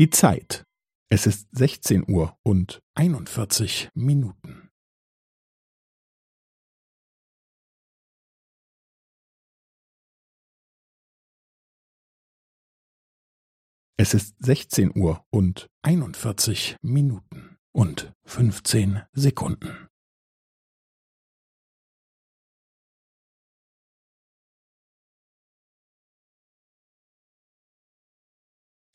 Die Zeit. Es ist 16 Uhr und 41 Minuten. Es ist 16 Uhr und 41 Minuten und 15 Sekunden.